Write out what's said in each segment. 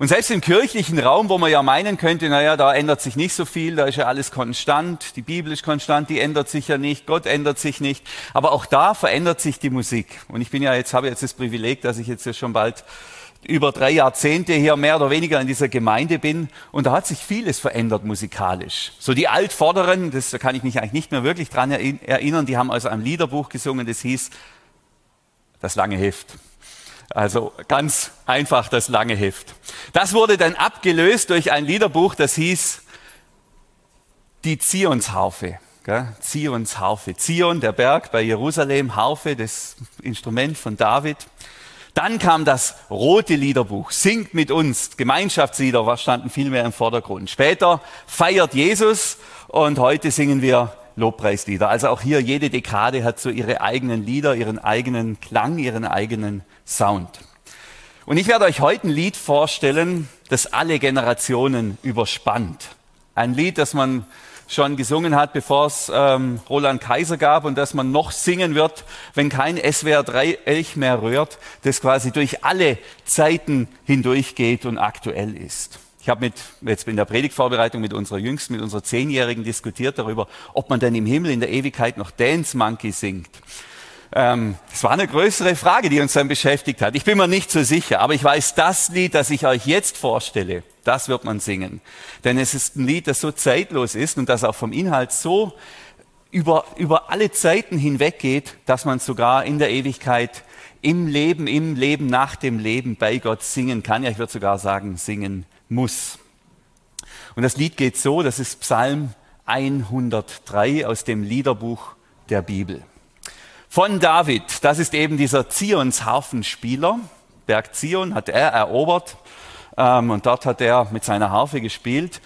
Und selbst im kirchlichen Raum, wo man ja meinen könnte, naja, da ändert sich nicht so viel, da ist ja alles konstant, die Bibel ist konstant, die ändert sich ja nicht, Gott ändert sich nicht. Aber auch da verändert sich die Musik. Und ich bin ja jetzt, habe jetzt das Privileg, dass ich jetzt ja schon bald über drei Jahrzehnte hier mehr oder weniger in dieser Gemeinde bin und da hat sich vieles verändert musikalisch. So die Altvorderen, das kann ich mich eigentlich nicht mehr wirklich dran erinnern, die haben also ein Liederbuch gesungen, das hieß Das lange Heft. Also ganz einfach das lange Heft. Das wurde dann abgelöst durch ein Liederbuch, das hieß die Zionsharfe. Zionsharfe. Zion, der Berg bei Jerusalem, Harfe, das Instrument von David. Dann kam das rote Liederbuch, Singt mit uns, Gemeinschaftslieder was standen viel mehr im Vordergrund. Später feiert Jesus und heute singen wir Lobpreislieder. Also auch hier jede Dekade hat so ihre eigenen Lieder, ihren eigenen Klang, ihren eigenen Sound. Und ich werde euch heute ein Lied vorstellen, das alle Generationen überspannt. Ein Lied, das man schon gesungen hat, bevor es ähm, Roland Kaiser gab und das man noch singen wird, wenn kein SWR 3 Elch mehr rührt, das quasi durch alle Zeiten hindurchgeht und aktuell ist. Ich habe mit, jetzt in der Predigtvorbereitung mit unserer Jüngsten, mit unserer Zehnjährigen diskutiert darüber, ob man denn im Himmel in der Ewigkeit noch Dance Monkey singt. Ähm, war eine größere Frage, die uns dann beschäftigt hat. Ich bin mir nicht so sicher, aber ich weiß, das Lied, das ich euch jetzt vorstelle, das wird man singen. Denn es ist ein Lied, das so zeitlos ist und das auch vom Inhalt so über, über alle Zeiten hinweg geht, dass man sogar in der Ewigkeit im Leben, im Leben nach dem Leben bei Gott singen kann. Ja, ich würde sogar sagen, singen muss. Und das Lied geht so, das ist Psalm 103 aus dem Liederbuch der Bibel. Von David, das ist eben dieser Zions Harfenspieler. Berg Zion hat er erobert ähm, und dort hat er mit seiner Harfe gespielt.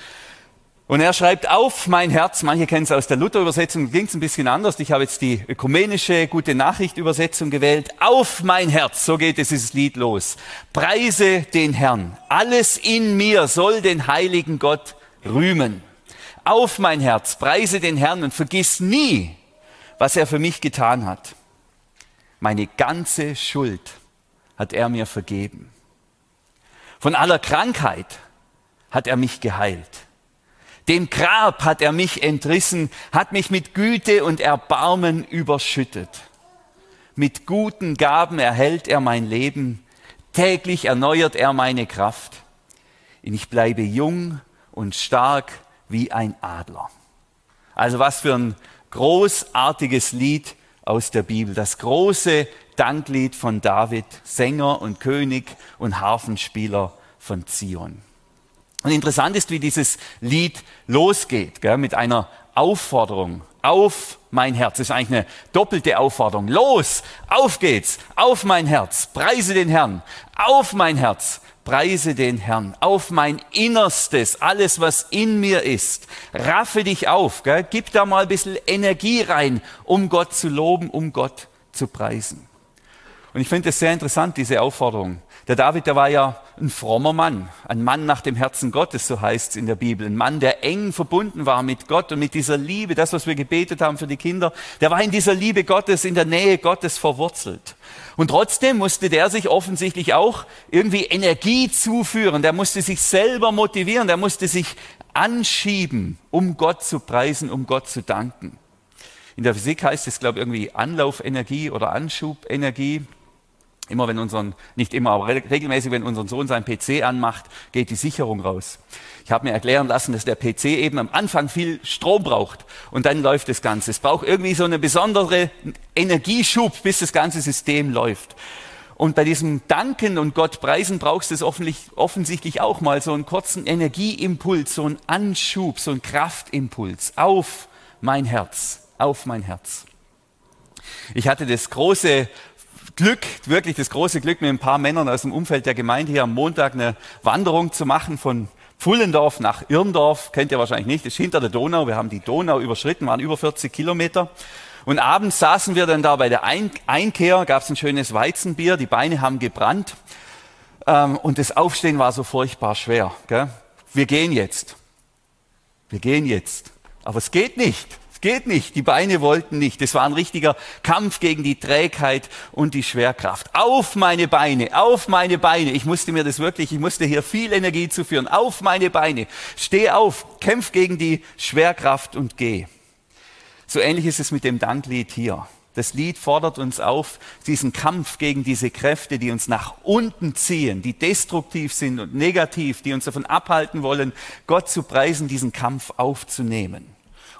Und er schreibt auf mein Herz, manche kennen es aus der Luther-Übersetzung, ging es ein bisschen anders. Ich habe jetzt die ökumenische Gute Nachricht-Übersetzung gewählt. Auf mein Herz, so geht es dieses Lied los. Preise den Herrn. Alles in mir soll den heiligen Gott rühmen. Auf mein Herz, preise den Herrn und vergiss nie, was er für mich getan hat. Meine ganze Schuld hat er mir vergeben. Von aller Krankheit hat er mich geheilt. Dem Grab hat er mich entrissen, hat mich mit Güte und Erbarmen überschüttet. Mit guten Gaben erhält er mein Leben, täglich erneuert er meine Kraft. Ich bleibe jung und stark wie ein Adler. Also was für ein großartiges Lied aus der Bibel, das große Danklied von David, Sänger und König und Harfenspieler von Zion. Und interessant ist, wie dieses Lied losgeht, gell, mit einer Aufforderung auf mein Herz. Das ist eigentlich eine doppelte Aufforderung. Los, auf geht's, auf mein Herz, preise den Herrn, auf mein Herz, preise den Herrn, auf mein Innerstes, alles was in mir ist. Raffe dich auf, gell? gib da mal ein bisschen Energie rein, um Gott zu loben, um Gott zu preisen. Und ich finde es sehr interessant, diese Aufforderung. Der David, der war ja ein frommer Mann, ein Mann nach dem Herzen Gottes, so heißt es in der Bibel. Ein Mann, der eng verbunden war mit Gott und mit dieser Liebe, das, was wir gebetet haben für die Kinder, der war in dieser Liebe Gottes, in der Nähe Gottes verwurzelt. Und trotzdem musste der sich offensichtlich auch irgendwie Energie zuführen, der musste sich selber motivieren, der musste sich anschieben, um Gott zu preisen, um Gott zu danken. In der Physik heißt es, glaube ich, irgendwie Anlaufenergie oder Anschubenergie. Immer wenn unseren, nicht immer, aber regelmäßig, wenn unser Sohn seinen PC anmacht, geht die Sicherung raus. Ich habe mir erklären lassen, dass der PC eben am Anfang viel Strom braucht und dann läuft das Ganze. Es braucht irgendwie so eine besondere Energieschub, bis das ganze System läuft. Und bei diesem Danken und Gott preisen brauchst du es offensichtlich auch mal so einen kurzen Energieimpuls, so einen Anschub, so einen Kraftimpuls auf mein Herz, auf mein Herz. Ich hatte das große Glück, wirklich das große Glück, mit ein paar Männern aus dem Umfeld der Gemeinde hier am Montag eine Wanderung zu machen von Pfullendorf nach Irndorf. Kennt ihr wahrscheinlich nicht, das ist hinter der Donau. Wir haben die Donau überschritten, waren über 40 Kilometer. Und abends saßen wir dann da bei der Einkehr, gab es ein schönes Weizenbier, die Beine haben gebrannt. Ähm, und das Aufstehen war so furchtbar schwer. Gell? Wir gehen jetzt. Wir gehen jetzt. Aber es geht nicht Geht nicht. Die Beine wollten nicht. Es war ein richtiger Kampf gegen die Trägheit und die Schwerkraft. Auf meine Beine, auf meine Beine. Ich musste mir das wirklich, ich musste hier viel Energie zuführen. Auf meine Beine. Steh auf, kämpf gegen die Schwerkraft und geh. So ähnlich ist es mit dem Danklied hier. Das Lied fordert uns auf, diesen Kampf gegen diese Kräfte, die uns nach unten ziehen, die destruktiv sind und negativ, die uns davon abhalten wollen, Gott zu preisen, diesen Kampf aufzunehmen.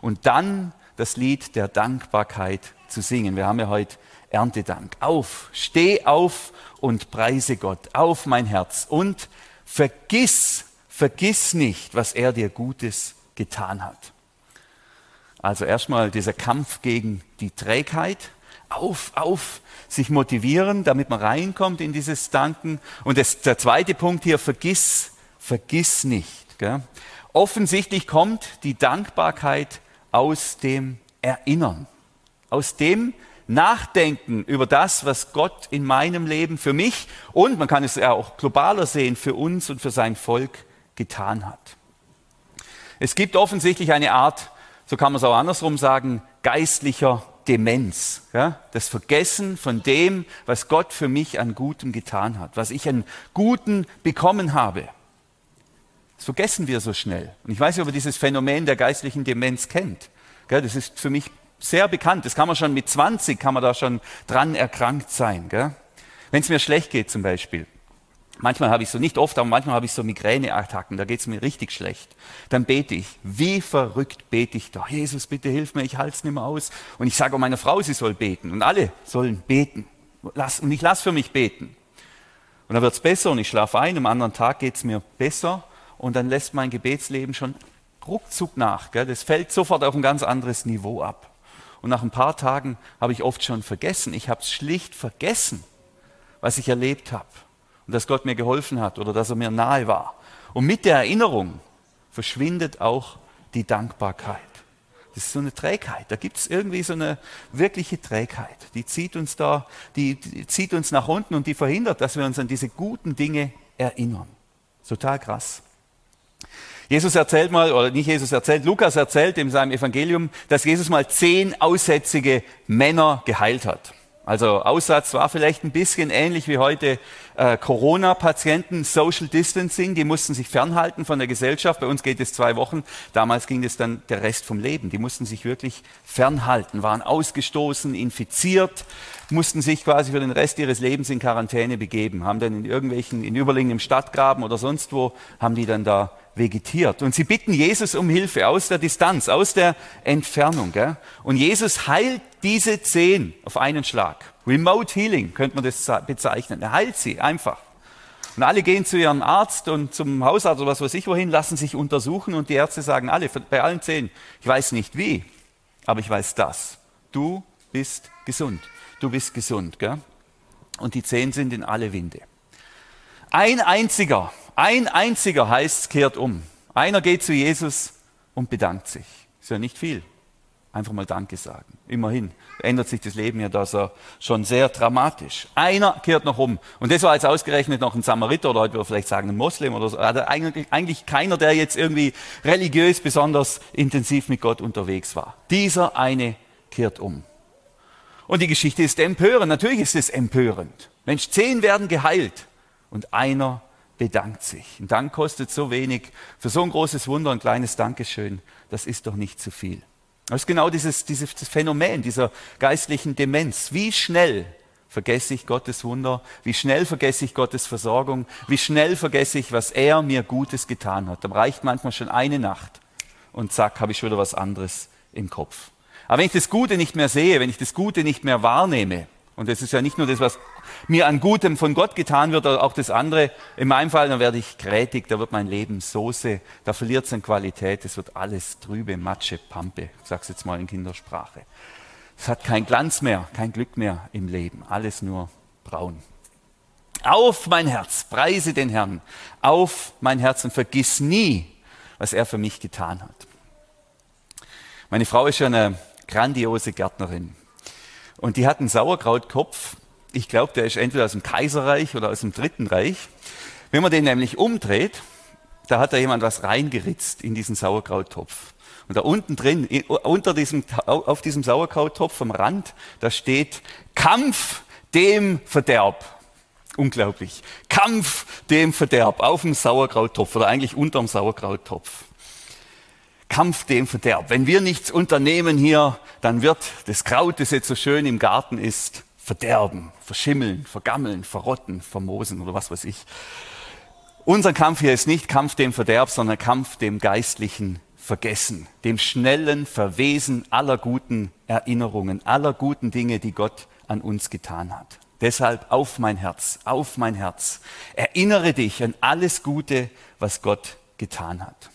Und dann das Lied der Dankbarkeit zu singen. Wir haben ja heute Erntedank. Auf, steh auf und preise Gott. Auf mein Herz. Und vergiss, vergiss nicht, was er dir Gutes getan hat. Also erstmal dieser Kampf gegen die Trägheit. Auf, auf, sich motivieren, damit man reinkommt in dieses Danken. Und das, der zweite Punkt hier, vergiss, vergiss nicht. Gell? Offensichtlich kommt die Dankbarkeit aus dem Erinnern, aus dem Nachdenken über das, was Gott in meinem Leben für mich und man kann es ja auch globaler sehen, für uns und für sein Volk getan hat. Es gibt offensichtlich eine Art so kann man es auch andersrum sagen, geistlicher Demenz. Ja? Das Vergessen von dem, was Gott für mich an Gutem getan hat, was ich an Guten bekommen habe. Das vergessen wir so schnell. Und ich weiß nicht, ob ihr dieses Phänomen der geistlichen Demenz kennt. Das ist für mich sehr bekannt. Das kann man schon mit 20, kann man da schon dran erkrankt sein. Wenn es mir schlecht geht zum Beispiel, Manchmal habe ich so, nicht oft, aber manchmal habe ich so Migräneattacken, da geht es mir richtig schlecht. Dann bete ich, wie verrückt bete ich da. Jesus, bitte hilf mir, ich halte es nicht mehr aus. Und ich sage auch meiner Frau, sie soll beten. Und alle sollen beten. Und ich lasse für mich beten. Und dann wird es besser und ich schlafe ein, am anderen Tag geht es mir besser und dann lässt mein Gebetsleben schon ruckzuck nach. Gell? Das fällt sofort auf ein ganz anderes Niveau ab. Und nach ein paar Tagen habe ich oft schon vergessen. Ich habe es schlicht vergessen, was ich erlebt habe und dass Gott mir geholfen hat oder dass er mir nahe war. Und mit der Erinnerung verschwindet auch die Dankbarkeit. Das ist so eine Trägheit. Da gibt es irgendwie so eine wirkliche Trägheit. Die zieht uns da, die, die, zieht uns nach unten und die verhindert, dass wir uns an diese guten Dinge erinnern. Total krass. Jesus erzählt mal, oder nicht Jesus erzählt, Lukas erzählt in seinem Evangelium, dass Jesus mal zehn aussätzige Männer geheilt hat. Also Aussatz war vielleicht ein bisschen ähnlich wie heute äh, Corona-Patienten, Social Distancing, die mussten sich fernhalten von der Gesellschaft. Bei uns geht es zwei Wochen, damals ging es dann der Rest vom Leben. Die mussten sich wirklich fernhalten, waren ausgestoßen, infiziert, mussten sich quasi für den Rest ihres Lebens in Quarantäne begeben, haben dann in irgendwelchen, in Überlingen Stadtgraben oder sonst wo, haben die dann da vegetiert. Und sie bitten Jesus um Hilfe aus der Distanz, aus der Entfernung. Gell? Und Jesus heilt diese zehn auf einen Schlag. Remote Healing könnte man das bezeichnen. Er heilt sie einfach. Und alle gehen zu ihrem Arzt und zum Hausarzt oder was weiß ich wohin, lassen sich untersuchen und die Ärzte sagen alle, bei allen zehn, ich weiß nicht wie, aber ich weiß das. Du bist gesund. Du bist gesund. Gell? Und die zehn sind in alle Winde. Ein einziger ein einziger heißt, kehrt um. Einer geht zu Jesus und bedankt sich. Ist ja nicht viel. Einfach mal Danke sagen. Immerhin ändert sich das Leben ja da so schon sehr dramatisch. Einer kehrt noch um. Und das war jetzt ausgerechnet noch ein Samariter oder heute würde vielleicht sagen ein Moslem oder so. Also eigentlich, eigentlich keiner, der jetzt irgendwie religiös besonders intensiv mit Gott unterwegs war. Dieser eine kehrt um. Und die Geschichte ist empörend. Natürlich ist es empörend. Mensch, zehn werden geheilt und einer bedankt sich. Ein Dank kostet so wenig. Für so ein großes Wunder ein kleines Dankeschön, das ist doch nicht zu viel. Das ist genau dieses, dieses Phänomen dieser geistlichen Demenz. Wie schnell vergesse ich Gottes Wunder? Wie schnell vergesse ich Gottes Versorgung? Wie schnell vergesse ich, was er mir Gutes getan hat? Da reicht manchmal schon eine Nacht und zack, habe ich schon wieder was anderes im Kopf. Aber wenn ich das Gute nicht mehr sehe, wenn ich das Gute nicht mehr wahrnehme, und das ist ja nicht nur das, was mir an Gutem von Gott getan wird, auch das andere. In meinem Fall, dann werde ich krätig, da wird mein Leben Soße, da verliert es an Qualität, es wird alles trübe, Matsche, Pampe, ich sag's jetzt mal in Kindersprache. Es hat keinen Glanz mehr, kein Glück mehr im Leben, alles nur braun. Auf mein Herz, preise den Herrn, auf mein Herz und vergiss nie, was er für mich getan hat. Meine Frau ist ja eine grandiose Gärtnerin. Und die hat einen Sauerkrautkopf. Ich glaube, der ist entweder aus dem Kaiserreich oder aus dem Dritten Reich. Wenn man den nämlich umdreht, da hat da jemand was reingeritzt in diesen Sauerkrauttopf. Und da unten drin, unter diesem, auf diesem Sauerkrauttopf am Rand, da steht Kampf dem Verderb. Unglaublich. Kampf dem Verderb auf dem Sauerkrauttopf oder eigentlich unterm Sauerkrauttopf. Kampf dem Verderb. Wenn wir nichts unternehmen hier, dann wird das Kraut, das jetzt so schön im Garten ist, verderben, verschimmeln, vergammeln, verrotten, vermosen oder was weiß ich. Unser Kampf hier ist nicht Kampf dem Verderb, sondern Kampf dem geistlichen Vergessen, dem schnellen Verwesen aller guten Erinnerungen, aller guten Dinge, die Gott an uns getan hat. Deshalb auf mein Herz, auf mein Herz. Erinnere dich an alles Gute, was Gott getan hat.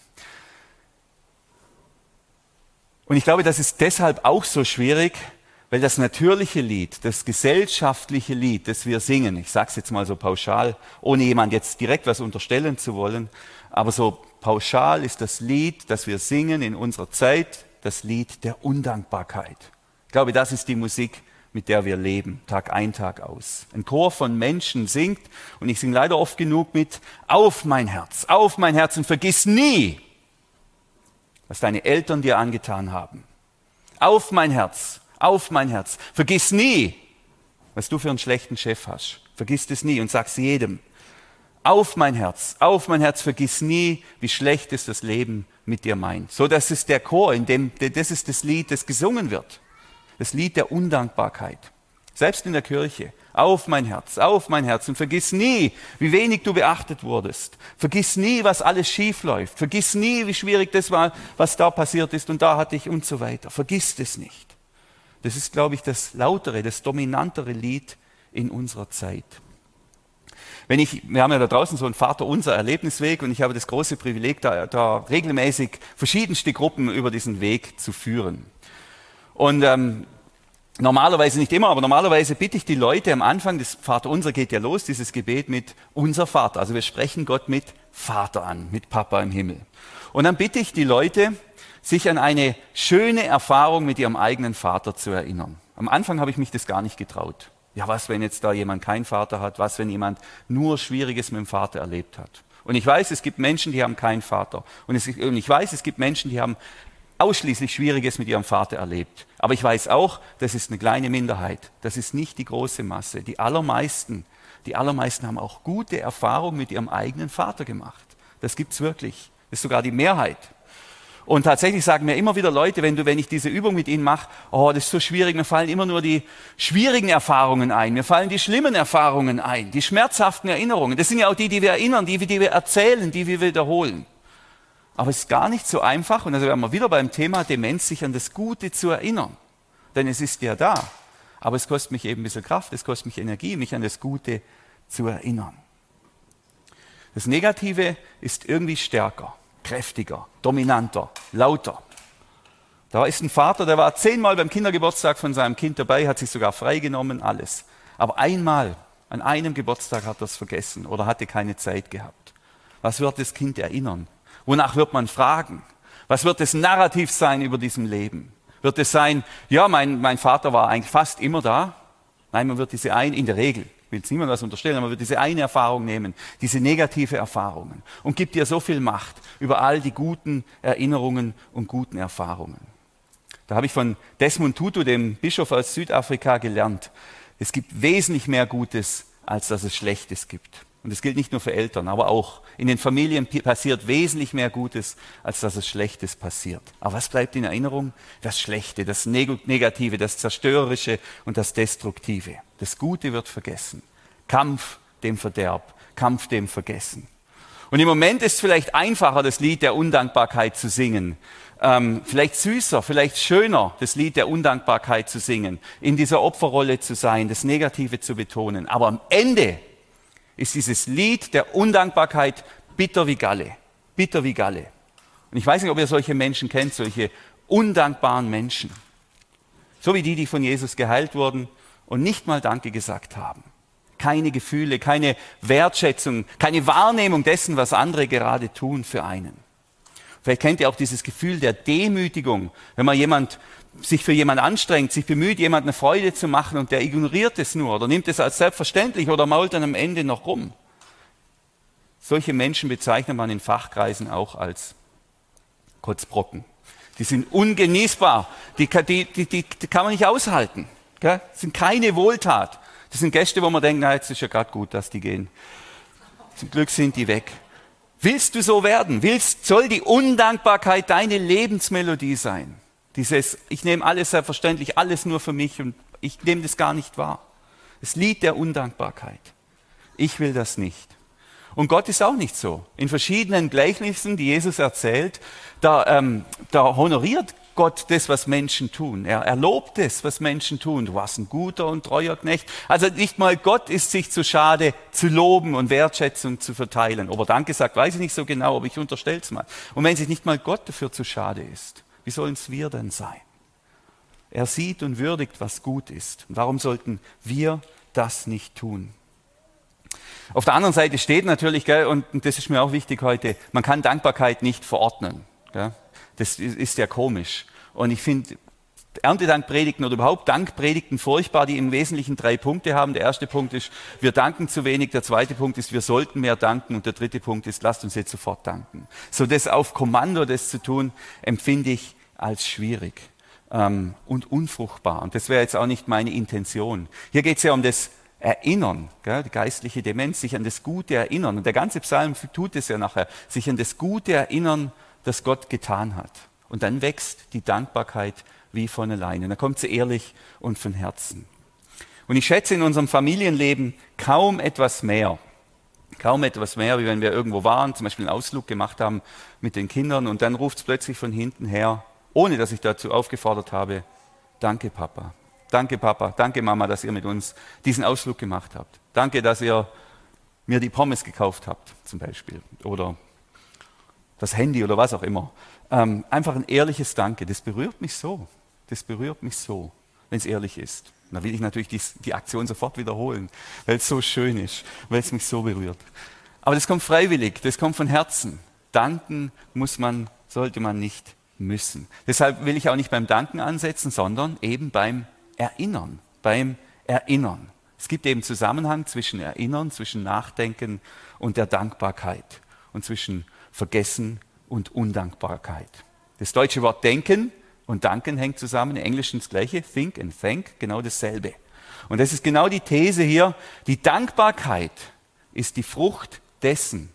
Und ich glaube, das ist deshalb auch so schwierig, weil das natürliche Lied, das gesellschaftliche Lied, das wir singen, ich sage es jetzt mal so pauschal, ohne jemand jetzt direkt was unterstellen zu wollen, aber so pauschal ist das Lied, das wir singen in unserer Zeit, das Lied der Undankbarkeit. Ich glaube, das ist die Musik, mit der wir leben, Tag ein, Tag aus. Ein Chor von Menschen singt, und ich singe leider oft genug mit, auf mein Herz, auf mein Herz und vergiss nie, was deine Eltern dir angetan haben. Auf mein Herz, auf mein Herz. Vergiss nie, was du für einen schlechten Chef hast. Vergiss es nie und sag's jedem. Auf mein Herz, auf mein Herz, vergiss nie, wie schlecht es das Leben mit dir meint. So, das ist der Chor, in dem, das ist das Lied, das gesungen wird. Das Lied der Undankbarkeit. Selbst in der Kirche. Auf mein Herz, auf mein Herz und vergiss nie, wie wenig du beachtet wurdest. Vergiss nie, was alles schief läuft. Vergiss nie, wie schwierig das war, was da passiert ist und da hatte ich und so weiter. Vergiss es nicht. Das ist, glaube ich, das lautere, das dominantere Lied in unserer Zeit. Wenn ich, wir haben ja da draußen so einen Vater unser Erlebnisweg und ich habe das große Privileg, da, da regelmäßig verschiedenste Gruppen über diesen Weg zu führen. Und ähm, normalerweise nicht immer, aber normalerweise bitte ich die Leute am Anfang, das Vater unser geht ja los, dieses Gebet mit unser Vater. Also wir sprechen Gott mit Vater an, mit Papa im Himmel. Und dann bitte ich die Leute, sich an eine schöne Erfahrung mit ihrem eigenen Vater zu erinnern. Am Anfang habe ich mich das gar nicht getraut. Ja, was, wenn jetzt da jemand keinen Vater hat? Was, wenn jemand nur Schwieriges mit dem Vater erlebt hat? Und ich weiß, es gibt Menschen, die haben keinen Vater. Und, es, und ich weiß, es gibt Menschen, die haben ausschließlich Schwieriges mit ihrem Vater erlebt. Aber ich weiß auch, das ist eine kleine Minderheit. Das ist nicht die große Masse. Die allermeisten, die allermeisten haben auch gute Erfahrungen mit ihrem eigenen Vater gemacht. Das gibt es wirklich. Das ist sogar die Mehrheit. Und tatsächlich sagen mir immer wieder Leute, wenn, du, wenn ich diese Übung mit ihnen mache, oh, das ist so schwierig, mir fallen immer nur die schwierigen Erfahrungen ein, mir fallen die schlimmen Erfahrungen ein, die schmerzhaften Erinnerungen. Das sind ja auch die, die wir erinnern, die, die wir erzählen, die wir wiederholen. Aber es ist gar nicht so einfach, und also werden wir wieder beim Thema Demenz, sich an das Gute zu erinnern. Denn es ist ja da. Aber es kostet mich eben ein bisschen Kraft, es kostet mich Energie, mich an das Gute zu erinnern. Das Negative ist irgendwie stärker kräftiger, dominanter, lauter. Da ist ein Vater, der war zehnmal beim Kindergeburtstag von seinem Kind dabei, hat sich sogar freigenommen, alles. Aber einmal, an einem Geburtstag hat er es vergessen oder hatte keine Zeit gehabt. Was wird das Kind erinnern? Wonach wird man fragen? Was wird das Narrativ sein über diesem Leben? Wird es sein, ja, mein, mein Vater war eigentlich fast immer da? Nein, man wird diese ein, in der Regel, will es niemand was unterstellen, aber wird diese eine Erfahrung nehmen, diese negative Erfahrungen und gibt dir so viel Macht über all die guten Erinnerungen und guten Erfahrungen. Da habe ich von Desmond Tutu, dem Bischof aus Südafrika, gelernt. Es gibt wesentlich mehr Gutes, als dass es Schlechtes gibt. Und das gilt nicht nur für Eltern, aber auch in den Familien passiert wesentlich mehr Gutes, als dass es Schlechtes passiert. Aber was bleibt in Erinnerung? Das Schlechte, das Negative, das Zerstörerische und das Destruktive. Das Gute wird vergessen. Kampf dem Verderb, Kampf dem Vergessen. Und im Moment ist vielleicht einfacher, das Lied der Undankbarkeit zu singen. Ähm, vielleicht süßer, vielleicht schöner, das Lied der Undankbarkeit zu singen, in dieser Opferrolle zu sein, das Negative zu betonen. Aber am Ende ist dieses Lied der Undankbarkeit bitter wie Galle. Bitter wie Galle. Und ich weiß nicht, ob ihr solche Menschen kennt, solche undankbaren Menschen. So wie die, die von Jesus geheilt wurden und nicht mal Danke gesagt haben keine Gefühle, keine Wertschätzung, keine Wahrnehmung dessen, was andere gerade tun für einen. Vielleicht kennt ihr auch dieses Gefühl der Demütigung, wenn man jemand, sich für jemand anstrengt, sich bemüht, jemand eine Freude zu machen und der ignoriert es nur oder nimmt es als selbstverständlich oder mault dann am Ende noch rum. Solche Menschen bezeichnet man in Fachkreisen auch als Kotzbrocken. Die sind ungenießbar. Die, die, die, die, kann man nicht aushalten. Gell? Das sind keine Wohltat. Das sind Gäste, wo man denkt, na, jetzt ist ja gerade gut, dass die gehen. Zum Glück sind die weg. Willst du so werden? Willst, soll die Undankbarkeit deine Lebensmelodie sein? Dieses, ich nehme alles selbstverständlich, alles nur für mich und ich nehme das gar nicht wahr. Das Lied der Undankbarkeit. Ich will das nicht. Und Gott ist auch nicht so. In verschiedenen Gleichnissen, die Jesus erzählt, da, ähm, da honoriert Gott das, was Menschen tun. Er, er lobt das, was Menschen tun. Du warst ein guter und treuer Knecht. Also nicht mal Gott ist sich zu schade, zu loben und Wertschätzung zu verteilen. Ob er Danke sagt, weiß ich nicht so genau, aber ich unterstelle es mal. Und wenn sich nicht mal Gott dafür zu schade ist, wie sollen es wir denn sein? Er sieht und würdigt, was gut ist. Und warum sollten wir das nicht tun? Auf der anderen Seite steht natürlich, gell, und das ist mir auch wichtig heute, man kann Dankbarkeit nicht verordnen. Gell? Das ist ja komisch. Und ich finde Erntedankpredigten oder überhaupt Dankpredigten furchtbar, die im Wesentlichen drei Punkte haben. Der erste Punkt ist, wir danken zu wenig. Der zweite Punkt ist, wir sollten mehr danken. Und der dritte Punkt ist, lasst uns jetzt sofort danken. So das auf Kommando, das zu tun, empfinde ich als schwierig ähm, und unfruchtbar. Und das wäre jetzt auch nicht meine Intention. Hier geht es ja um das Erinnern, gell, die geistliche Demenz, sich an das Gute erinnern. Und der ganze Psalm tut es ja nachher, sich an das Gute erinnern, das Gott getan hat. Und dann wächst die Dankbarkeit wie von alleine. dann kommt sie ehrlich und von Herzen. Und ich schätze in unserem Familienleben kaum etwas mehr. Kaum etwas mehr, wie wenn wir irgendwo waren, zum Beispiel einen Ausflug gemacht haben mit den Kindern und dann ruft es plötzlich von hinten her, ohne dass ich dazu aufgefordert habe, danke Papa, danke Papa, danke Mama, dass ihr mit uns diesen Ausflug gemacht habt. Danke, dass ihr mir die Pommes gekauft habt, zum Beispiel. Oder das Handy oder was auch immer. Ähm, einfach ein ehrliches Danke, das berührt mich so. Das berührt mich so, wenn es ehrlich ist. Da will ich natürlich die, die Aktion sofort wiederholen, weil es so schön ist, weil es mich so berührt. Aber das kommt freiwillig, das kommt von Herzen. Danken muss man, sollte man nicht müssen. Deshalb will ich auch nicht beim Danken ansetzen, sondern eben beim Erinnern. Beim Erinnern. Es gibt eben Zusammenhang zwischen Erinnern, zwischen Nachdenken und der Dankbarkeit und zwischen Vergessen und Undankbarkeit. Das deutsche Wort denken und danken hängt zusammen, im Englischen das gleiche, think and thank, genau dasselbe. Und das ist genau die These hier, die Dankbarkeit ist die Frucht dessen,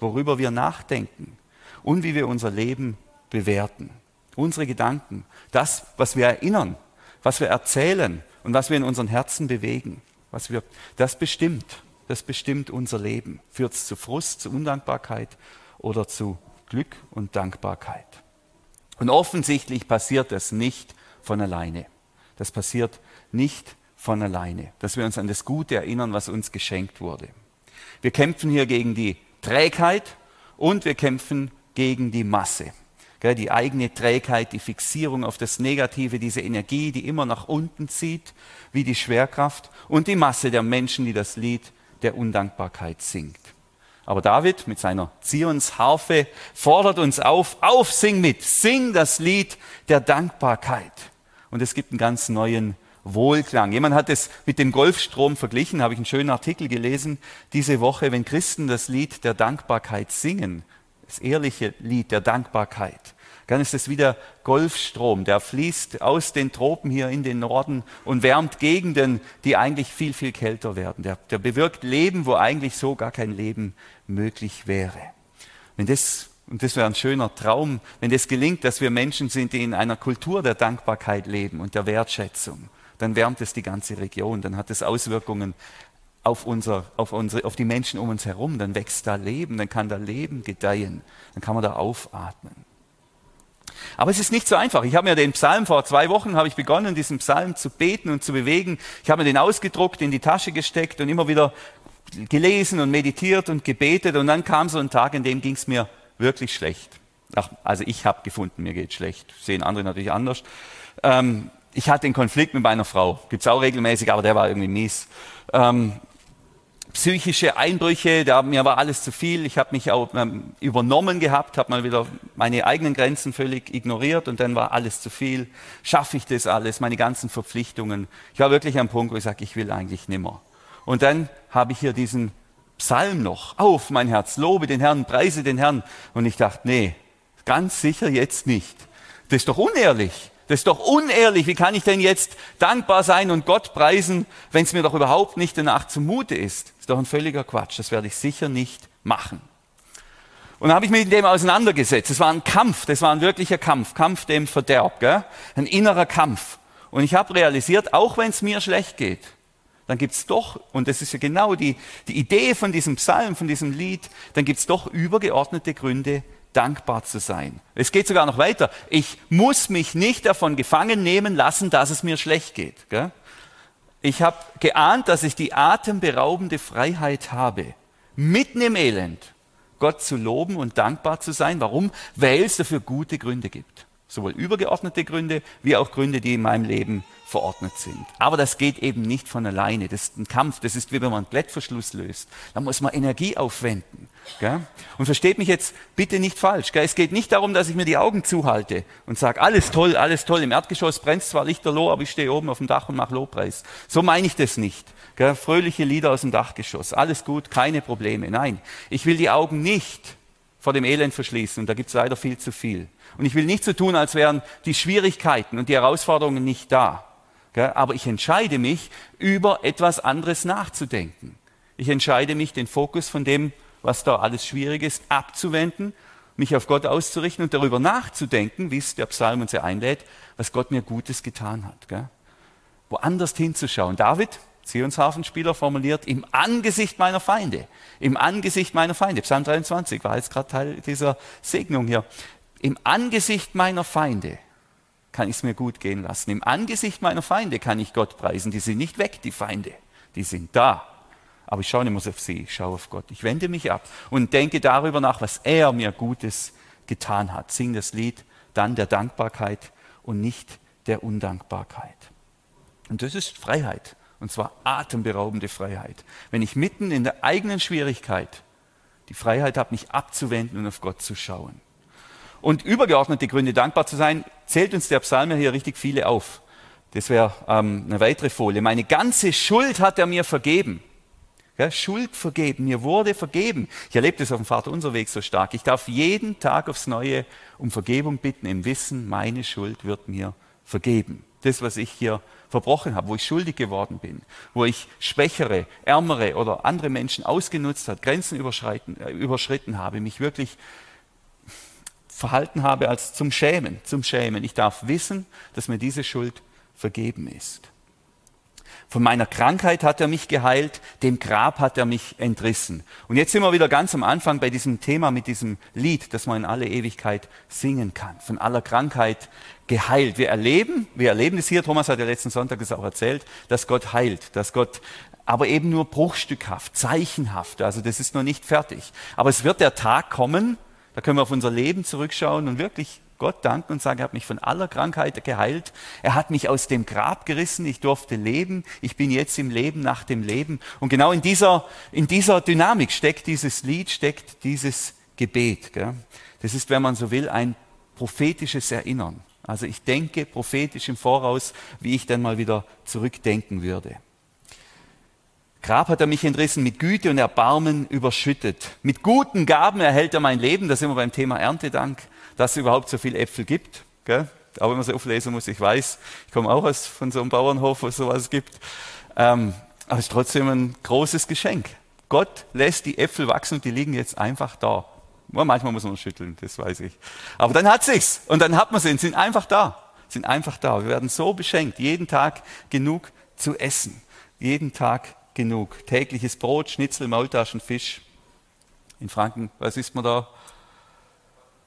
worüber wir nachdenken und wie wir unser Leben bewerten. Unsere Gedanken, das, was wir erinnern, was wir erzählen und was wir in unseren Herzen bewegen, was wir, das bestimmt, das bestimmt unser Leben. Führt es zu Frust, zu Undankbarkeit oder zu Glück und Dankbarkeit. Und offensichtlich passiert das nicht von alleine. Das passiert nicht von alleine, dass wir uns an das Gute erinnern, was uns geschenkt wurde. Wir kämpfen hier gegen die Trägheit und wir kämpfen gegen die Masse. Die eigene Trägheit, die Fixierung auf das Negative, diese Energie, die immer nach unten zieht, wie die Schwerkraft und die Masse der Menschen, die das Lied der Undankbarkeit singt. Aber David mit seiner Zionsharfe fordert uns auf, auf, sing mit, sing das Lied der Dankbarkeit. Und es gibt einen ganz neuen Wohlklang. Jemand hat es mit dem Golfstrom verglichen, habe ich einen schönen Artikel gelesen diese Woche, wenn Christen das Lied der Dankbarkeit singen, das ehrliche Lied der Dankbarkeit, dann ist es wieder Golfstrom, der fließt aus den Tropen hier in den Norden und wärmt Gegenden, die eigentlich viel, viel kälter werden. Der, der bewirkt Leben, wo eigentlich so gar kein Leben möglich wäre. Wenn das, und das wäre ein schöner Traum, wenn das gelingt, dass wir Menschen sind, die in einer Kultur der Dankbarkeit leben und der Wertschätzung, dann wärmt es die ganze Region, dann hat es Auswirkungen auf, unser, auf, unsere, auf die Menschen um uns herum, dann wächst da Leben, dann kann da Leben gedeihen, dann kann man da aufatmen. Aber es ist nicht so einfach. Ich habe mir den Psalm vor zwei Wochen habe ich begonnen, diesen Psalm zu beten und zu bewegen. Ich habe mir den ausgedruckt, in die Tasche gesteckt und immer wieder gelesen und meditiert und gebetet. Und dann kam so ein Tag, in dem ging es mir wirklich schlecht. Ach, also ich habe gefunden, mir geht schlecht. Sehen andere natürlich anders. Ähm, ich hatte einen Konflikt mit meiner Frau. Gibt es auch regelmäßig, aber der war irgendwie mies. Ähm, psychische Einbrüche, da mir war alles zu viel. Ich habe mich auch ähm, übernommen gehabt, habe mal wieder meine eigenen Grenzen völlig ignoriert und dann war alles zu viel. Schaffe ich das alles, meine ganzen Verpflichtungen? Ich war wirklich am Punkt, wo ich sage, ich will eigentlich nimmer. Und dann habe ich hier diesen Psalm noch. Auf, mein Herz, lobe den Herrn, preise den Herrn. Und ich dachte, nee, ganz sicher jetzt nicht. Das ist doch unehrlich. Das ist doch unehrlich. Wie kann ich denn jetzt dankbar sein und Gott preisen, wenn es mir doch überhaupt nicht danach zumute ist? Das ist doch ein völliger Quatsch. Das werde ich sicher nicht machen. Und dann habe ich mich mit dem auseinandergesetzt. Es war ein Kampf, das war ein wirklicher Kampf, Kampf dem Verderb, gell? ein innerer Kampf. Und ich habe realisiert, auch wenn es mir schlecht geht, dann gibt es doch, und das ist ja genau die, die Idee von diesem Psalm, von diesem Lied, dann gibt es doch übergeordnete Gründe, dankbar zu sein. Es geht sogar noch weiter. Ich muss mich nicht davon gefangen nehmen lassen, dass es mir schlecht geht. Gell? Ich habe geahnt, dass ich die atemberaubende Freiheit habe, mitten im Elend Gott zu loben und dankbar zu sein. Warum? Weil es dafür gute Gründe gibt. Sowohl übergeordnete Gründe wie auch Gründe, die in meinem Leben verordnet sind. Aber das geht eben nicht von alleine. Das ist ein Kampf. Das ist wie wenn man einen Klettverschluss löst. Da muss man Energie aufwenden. Gell? Und versteht mich jetzt bitte nicht falsch. Gell? Es geht nicht darum, dass ich mir die Augen zuhalte und sage, alles toll, alles toll. Im Erdgeschoss brennt zwar lichterloh, aber ich stehe oben auf dem Dach und mache Lobpreis. So meine ich das nicht. Gell? Fröhliche Lieder aus dem Dachgeschoss. Alles gut, keine Probleme. Nein, ich will die Augen nicht vor dem Elend verschließen. Und da gibt es leider viel zu viel. Und ich will nicht so tun, als wären die Schwierigkeiten und die Herausforderungen nicht da. Aber ich entscheide mich, über etwas anderes nachzudenken. Ich entscheide mich, den Fokus von dem, was da alles schwierig ist, abzuwenden, mich auf Gott auszurichten und darüber nachzudenken, wie es der Psalm uns ja einlädt, was Gott mir Gutes getan hat. Woanders hinzuschauen. David, Zionshafenspieler formuliert, im Angesicht meiner Feinde. Im Angesicht meiner Feinde. Psalm 23 war jetzt gerade Teil dieser Segnung hier. Im Angesicht meiner Feinde kann ich es mir gut gehen lassen. Im Angesicht meiner Feinde kann ich Gott preisen. Die sind nicht weg, die Feinde. Die sind da. Aber ich schaue nicht mehr auf sie, ich schaue auf Gott. Ich wende mich ab und denke darüber nach, was er mir Gutes getan hat. Sing das Lied dann der Dankbarkeit und nicht der Undankbarkeit. Und das ist Freiheit. Und zwar atemberaubende Freiheit. Wenn ich mitten in der eigenen Schwierigkeit die Freiheit habe, mich abzuwenden und auf Gott zu schauen. Und übergeordnete Gründe, dankbar zu sein, zählt uns der Psalm hier richtig viele auf. Das wäre ähm, eine weitere Folie. Meine ganze Schuld hat er mir vergeben. Ja, Schuld vergeben, mir wurde vergeben. Ich erlebe das auf dem Vater unser Weg so stark. Ich darf jeden Tag aufs Neue um Vergebung bitten, im Wissen, meine Schuld wird mir vergeben. Das, was ich hier verbrochen habe, wo ich schuldig geworden bin, wo ich schwächere, ärmere oder andere Menschen ausgenutzt habe, Grenzen überschritten, äh, überschritten habe, mich wirklich verhalten habe als zum Schämen, zum Schämen. Ich darf wissen, dass mir diese Schuld vergeben ist. Von meiner Krankheit hat er mich geheilt, dem Grab hat er mich entrissen. Und jetzt sind wir wieder ganz am Anfang bei diesem Thema mit diesem Lied, das man in alle Ewigkeit singen kann. Von aller Krankheit geheilt. Wir erleben, wir erleben es hier, Thomas hat ja letzten Sonntag das auch erzählt, dass Gott heilt, dass Gott aber eben nur bruchstückhaft, zeichenhaft, also das ist noch nicht fertig. Aber es wird der Tag kommen, da können wir auf unser Leben zurückschauen und wirklich Gott danken und sagen, er hat mich von aller Krankheit geheilt. Er hat mich aus dem Grab gerissen. Ich durfte leben. Ich bin jetzt im Leben nach dem Leben. Und genau in dieser, in dieser Dynamik steckt dieses Lied, steckt dieses Gebet. Gell? Das ist, wenn man so will, ein prophetisches Erinnern. Also ich denke prophetisch im Voraus, wie ich dann mal wieder zurückdenken würde. Grab hat er mich entrissen, mit Güte und Erbarmen überschüttet. Mit guten Gaben erhält er mein Leben. Da sind wir beim Thema Erntedank, dass es überhaupt so viel Äpfel gibt. Gell? Aber wenn man so auflesen muss, ich weiß, ich komme auch aus, von so einem Bauernhof, wo es sowas gibt. Ähm, aber es ist trotzdem ein großes Geschenk. Gott lässt die Äpfel wachsen und die liegen jetzt einfach da. Manchmal muss man schütteln, das weiß ich. Aber dann hat sich's und dann hat man sie und sind einfach da. Sind einfach da. Wir werden so beschenkt, jeden Tag genug zu essen. Jeden Tag genug. Tägliches Brot, Schnitzel, Maultaschen, Fisch. In Franken, was isst man da?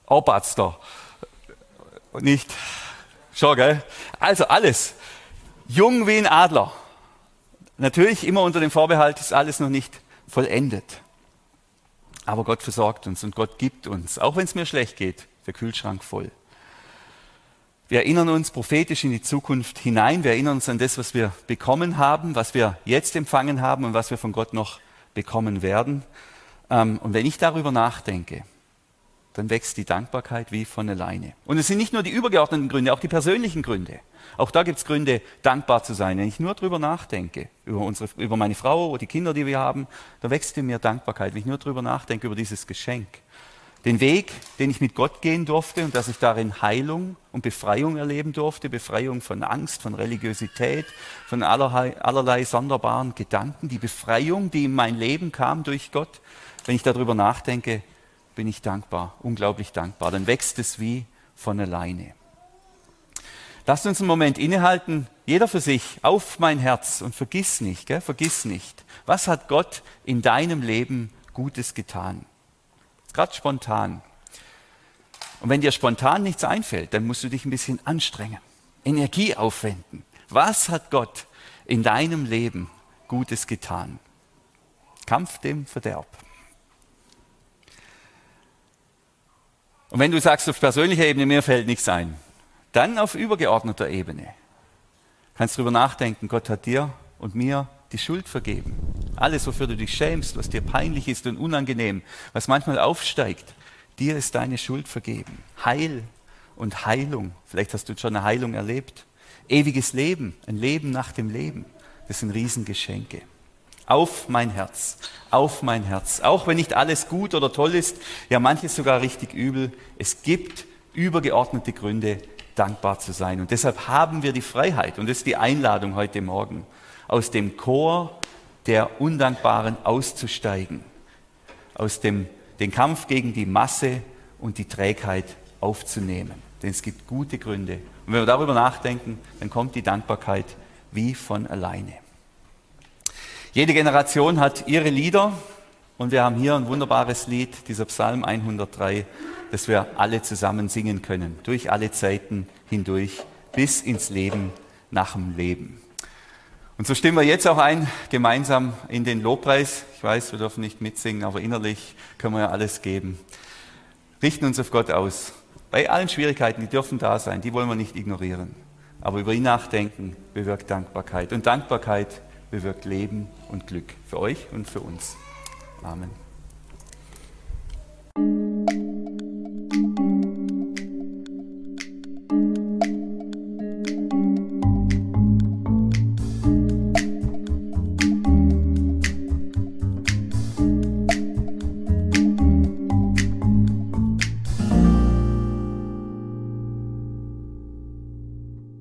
Arbeitster. Nicht. Schon, gell? Also alles. Jung wie ein Adler. Natürlich immer unter dem Vorbehalt, ist alles noch nicht vollendet. Aber Gott versorgt uns und Gott gibt uns, auch wenn es mir schlecht geht, der Kühlschrank voll. Wir erinnern uns prophetisch in die Zukunft hinein. Wir erinnern uns an das, was wir bekommen haben, was wir jetzt empfangen haben und was wir von Gott noch bekommen werden. Ähm, und wenn ich darüber nachdenke, dann wächst die Dankbarkeit wie von alleine. Und es sind nicht nur die übergeordneten Gründe, auch die persönlichen Gründe. Auch da gibt es Gründe, dankbar zu sein. Wenn ich nur darüber nachdenke, über, unsere, über meine Frau oder die Kinder, die wir haben, da wächst in mir Dankbarkeit. Wenn ich nur darüber nachdenke, über dieses Geschenk, Den Weg, den ich mit Gott gehen durfte und dass ich darin Heilung und Befreiung erleben durfte, Befreiung von Angst, von Religiosität, von allerlei, allerlei sonderbaren Gedanken, die Befreiung, die in mein Leben kam durch Gott. Wenn ich darüber nachdenke, bin ich dankbar, unglaublich dankbar. Dann wächst es wie von alleine. Lasst uns einen Moment innehalten, jeder für sich, auf mein Herz und vergiss nicht, gell, vergiss nicht, was hat Gott in deinem Leben Gutes getan? Gerade spontan. Und wenn dir spontan nichts einfällt, dann musst du dich ein bisschen anstrengen, Energie aufwenden. Was hat Gott in deinem Leben Gutes getan? Kampf dem Verderb. Und wenn du sagst, auf persönlicher Ebene, mir fällt nichts ein, dann auf übergeordneter Ebene. Kannst du darüber nachdenken, Gott hat dir und mir die Schuld vergeben. Alles, wofür du dich schämst, was dir peinlich ist und unangenehm, was manchmal aufsteigt, dir ist deine Schuld vergeben. Heil und Heilung. Vielleicht hast du schon eine Heilung erlebt. Ewiges Leben, ein Leben nach dem Leben. Das sind Riesengeschenke. Auf mein Herz, auf mein Herz. Auch wenn nicht alles gut oder toll ist, ja manches sogar richtig übel, es gibt übergeordnete Gründe, dankbar zu sein. Und deshalb haben wir die Freiheit, und das ist die Einladung heute Morgen, aus dem Chor der Undankbaren auszusteigen, aus dem den Kampf gegen die Masse und die Trägheit aufzunehmen. Denn es gibt gute Gründe. Und wenn wir darüber nachdenken, dann kommt die Dankbarkeit wie von alleine. Jede Generation hat ihre Lieder und wir haben hier ein wunderbares Lied, dieser Psalm 103, das wir alle zusammen singen können, durch alle Zeiten hindurch, bis ins Leben nach dem Leben. Und so stimmen wir jetzt auch ein, gemeinsam in den Lobpreis. Ich weiß, wir dürfen nicht mitsingen, aber innerlich können wir ja alles geben. Richten uns auf Gott aus. Bei allen Schwierigkeiten, die dürfen da sein, die wollen wir nicht ignorieren. Aber über ihn nachdenken bewirkt Dankbarkeit. Und Dankbarkeit bewirkt Leben und Glück für euch und für uns. Amen.